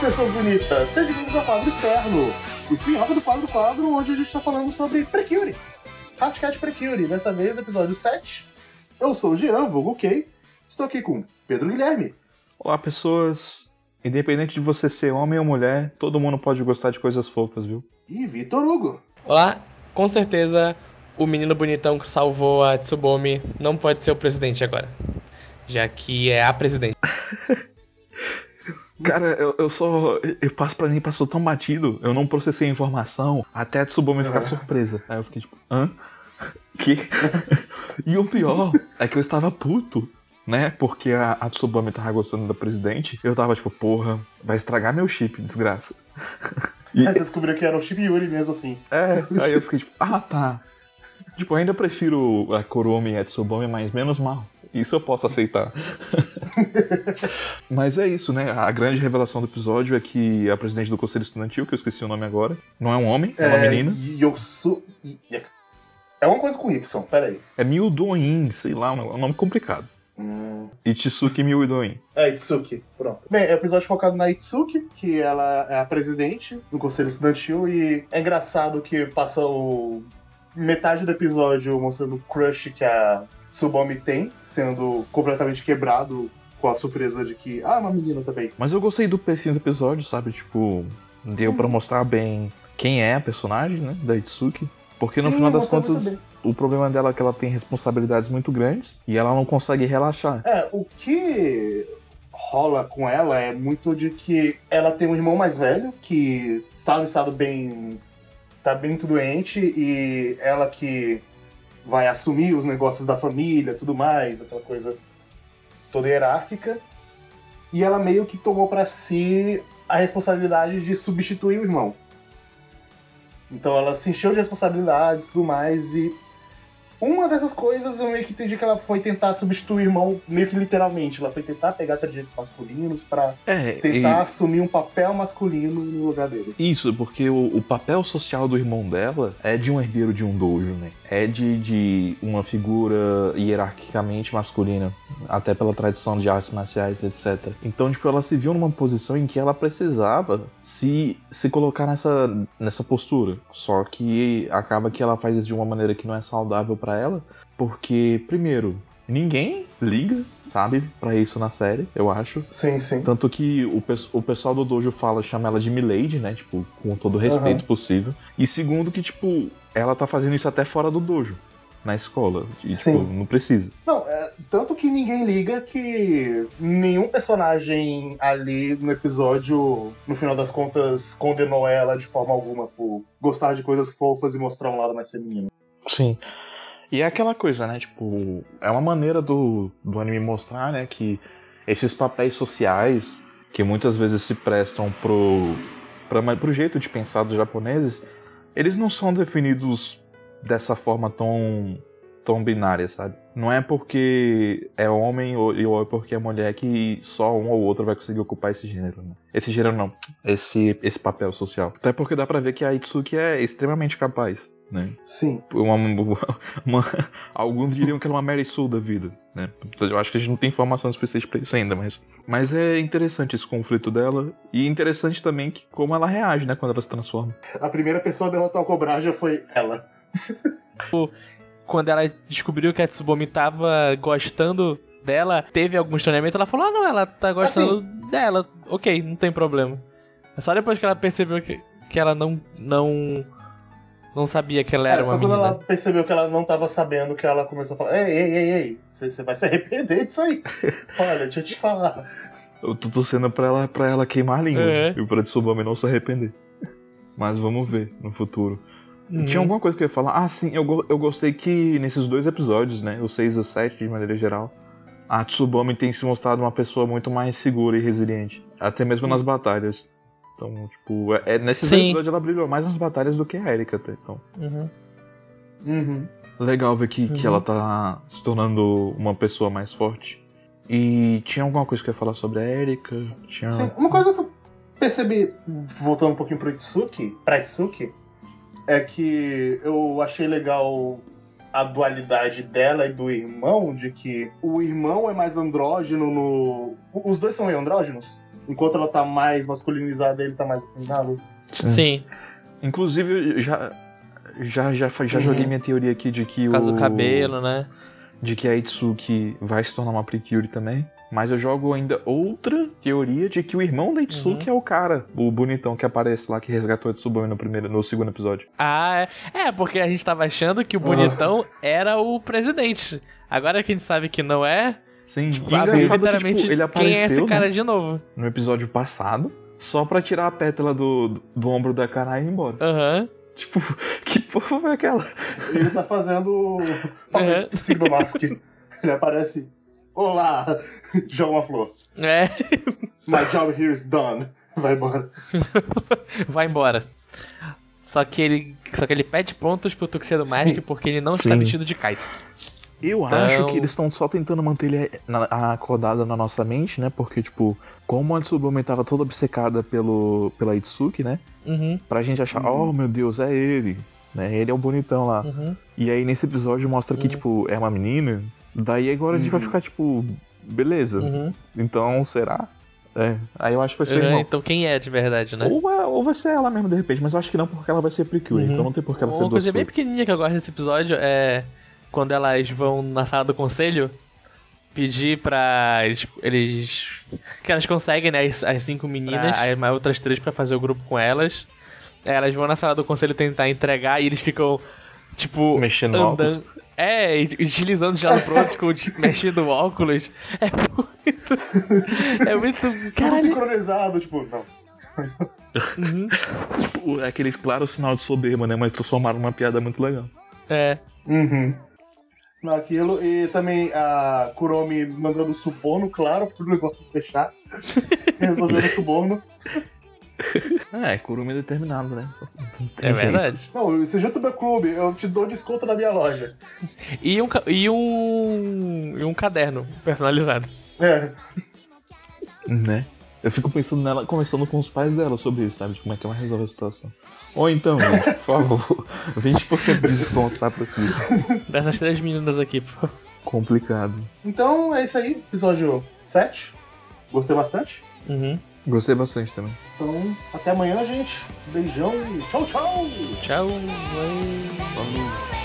pessoas bonitas! Sejam bem-vindos ao quadro externo, o spin-off do quadro quadro, onde a gente está falando sobre Precure. Hatcat Precure, dessa vez episódio 7. Eu sou o Jean, vulgo Kay. Estou aqui com Pedro Guilherme. Olá, pessoas. Independente de você ser homem ou mulher, todo mundo pode gostar de coisas fofas, viu? E Vitor Hugo. Olá, com certeza o menino bonitão que salvou a Tsubomi não pode ser o presidente agora. Já que é a presidente. Cara, eu, eu só. Eu passo pra mim, passou tão batido, eu não processei a informação até a Tsubomi ficar É. surpresa. Aí eu fiquei tipo, hã? Que? e o pior é que eu estava puto, né? Porque a, a Tsubomi tava gostando da presidente. Eu tava tipo, porra, vai estragar meu chip, desgraça. E- Aí você descobriu que era o Chip Yuri mesmo assim. É, aí eu fiquei tipo, ah tá. Tipo, ainda prefiro a Kurumi e a Tsubomi, mas menos mal. Isso eu posso aceitar. mas é isso, né? A grande revelação do episódio é que a presidente do Conselho Estudantil, que eu esqueci o nome agora, não é um homem, é uma menina. Yosu... É uma coisa com Y, peraí. É Miudoin, sei lá, um nome complicado. Hum... Itsuki Miudoin. É, Itsuki, pronto. Bem, é um episódio focado na Itsuki, que ela é a presidente do Conselho Estudantil, e é engraçado que passa o metade do episódio mostrando o crush que a Tsubomi tem, sendo completamente quebrado com a surpresa de que, ah, é uma menina também. Mas eu gostei do pecinho do episódio, sabe? Tipo, deu pra mostrar bem quem é a personagem, né? Da Itsuki. Porque no Sim, final das muito contas, o problema dela é que ela tem responsabilidades muito grandes e ela não consegue relaxar. É, o que rola com ela é muito de que ela tem um irmão mais velho que está no estado bem. tá bem muito doente e ela que vai assumir os negócios da família, tudo mais, aquela coisa toda hierárquica. E ela meio que tomou pra si a responsabilidade de substituir o irmão. Então ela se encheu de responsabilidades e tudo mais e uma dessas coisas eu meio que entendi que ela foi tentar substituir o irmão, meio que literalmente. Ela foi tentar pegar trejeitos masculinos pra É, tentar assumir um papel masculino no lugar dele. Isso, porque o, o papel social do irmão dela é de um herdeiro de um dojo, né? É de, de uma figura hierarquicamente masculina, até pela tradição de artes marciais, etc. Então, tipo, ela se viu numa posição em que ela precisava se, se colocar nessa, nessa postura. Só que acaba que ela faz isso de uma maneira que não é saudável pra ela, porque, primeiro, ninguém liga, sabe, pra isso na série, eu acho. Sim, sim. Tanto que o, o pessoal do dojo fala, chama ela de Milady, né? Tipo, com todo o respeito Aham. possível. E segundo que, tipo, ela tá fazendo isso até fora do dojo, na escola. E, Sim. tipo, não precisa. Não, é, tanto que ninguém liga que nenhum personagem ali no episódio, no final das contas, condenou ela de forma alguma por gostar de coisas fofas e mostrar um lado mais feminino. Sim. E é aquela coisa, né? Tipo, é uma maneira do, do anime mostrar, né? Que esses papéis sociais, que muitas vezes se prestam pro, pra, pro jeito de pensar dos japoneses, eles não são definidos dessa forma tão, tão binária, sabe? Não é porque é homem ou, ou é porque é mulher que só um ou outro vai conseguir ocupar esse gênero, né? Esse gênero não, esse, esse papel social. Até porque dá pra ver que a Itsuki é extremamente capaz, né? Sim. uma, uma- alguns diriam que ela é uma Mary Sue da vida, né? Eu acho que a gente não tem informação suficiente pra isso ainda, mas, mas é interessante esse conflito dela e interessante também que como ela reage, né, quando ela se transforma. A primeira pessoa a derrotar o Cobraja foi ela. Quando ela descobriu que a Tsubomi tava gostando dela, teve algum estranhamento, ela falou: Ah, não, ela tá gostando dela. Ok, não tem problema. É só depois que ela percebeu que, que ela não. não. Não sabia que ela era É, uma só quando menina. ela percebeu que ela não tava sabendo que ela começou a falar: Ei, ei, ei, ei, você vai se arrepender disso aí. Olha, deixa eu te falar. Eu tô torcendo pra ela, pra ela queimar a língua É. e pra Tsubame não se arrepender. Mas vamos ver no futuro. Uhum. Tinha alguma coisa que eu ia falar? Ah, sim, eu, eu gostei que nesses dois episódios, né, o 6 e o 7 de maneira geral, a Tsubame tem se mostrado uma pessoa muito mais segura e resiliente. Até mesmo nas batalhas. Então, tipo, é, é- nesses Sim. episódios ela brilhou mais nas batalhas do que a Erika até. Então, Uhum. Uhum. legal ver que, que Uhum. ela tá se tornando uma pessoa mais forte. E tinha alguma coisa que eu ia falar sobre a Erika? Tinha... Sim, uma coisa que eu percebi, voltando um pouquinho pro Itsuki, pra Itsuki, é que eu achei legal a dualidade dela e do irmão, de que o irmão é mais andrógeno no. Os dois são meio andrógenos? Enquanto ela tá mais masculinizada, ele tá mais afeminado. Sim, Inclusive, já. Já, já, já Uhum. joguei minha teoria aqui de que por causa o. do cabelo, né? De que a Itsuki vai se tornar uma Precure também. Mas eu jogo ainda outra teoria de que o irmão da Itsuki é o cara, o bonitão que aparece lá, que resgatou a Tsubame no, primeiro, no segundo episódio. Ah, é. É, porque a gente tava achando que o bonitão era o presidente. Agora que a gente sabe que não é, Sim, tipo, que, literalmente, tipo, ele apareceu quem é esse né, cara de novo? no episódio passado, só pra tirar a pétala do, do, do ombro da Kanai e ir embora. Aham. Tipo, que porra foi aquela? Ele tá fazendo o É. o signo mask. Ele aparece. Olá, joga uma flor. É, My job here is done. Vai embora. vai embora. Só que ele, só que ele pede pontos pro Tuxedo Mask porque ele não está Sim. vestido de Kaito. Eu Então- acho que eles estão só tentando manter ele na- acordado na nossa mente, né? Porque, tipo, como a Tsubame tava toda obcecada pelo, pela Itsuki, né? Uhum, Pra gente achar, Uhum. oh meu Deus, é ele. Né? Ele é o bonitão lá. uhum. E aí nesse episódio mostra que, Uhum. tipo, é uma menina. Daí agora a gente vai Uhum. ficar, tipo, beleza. Uhum. Então, será? É. Aí eu acho que vai ser irmão. Então quem é de verdade, né? Ou, vai, ou vai ser ela mesmo, de repente, mas eu acho que não, porque ela vai ser Precure, Uhum. então não tem por que ela ser Uma coisa bem pequenininha que eu gosto desse episódio é quando elas vão na sala do conselho pedir pra eles, eles que elas conseguem, né, as, as cinco meninas, Ah. as mais outras três pra fazer o grupo com elas. Aí elas vão na sala do conselho tentar entregar e eles ficam tipo Mexendo no andando. É, e deslizando de lado pro outro, tipo, mexendo o óculos. É muito. É muito. Caralho. sincronizado, tipo, não. Uhum. Tipo, é aqueles claros sinal de soberba, né? Mas transformaram numa piada muito legal. É. Uhum. Naquilo, e também a Kuromi mandando suborno, claro, pro negócio fechar. Resolvendo o suborno. É, Kurumi é determinado, né? É verdade. Não, se junta meu clube, eu te dou desconto na minha loja. E um, e um. E um caderno personalizado. É. Né? Eu fico pensando nela, conversando com os pais dela sobre isso, sabe? De como é que ela resolve a situação. Ou então, gente, por favor, 20% de desconto, tá? Pra si. Dessas três meninas aqui, por favor. Complicado. Então é isso aí, episódio 7. Gostei bastante. Uhum. Gostei bastante também. Então, até amanhã, gente. Beijão e tchau, tchau! Tchau. Falou.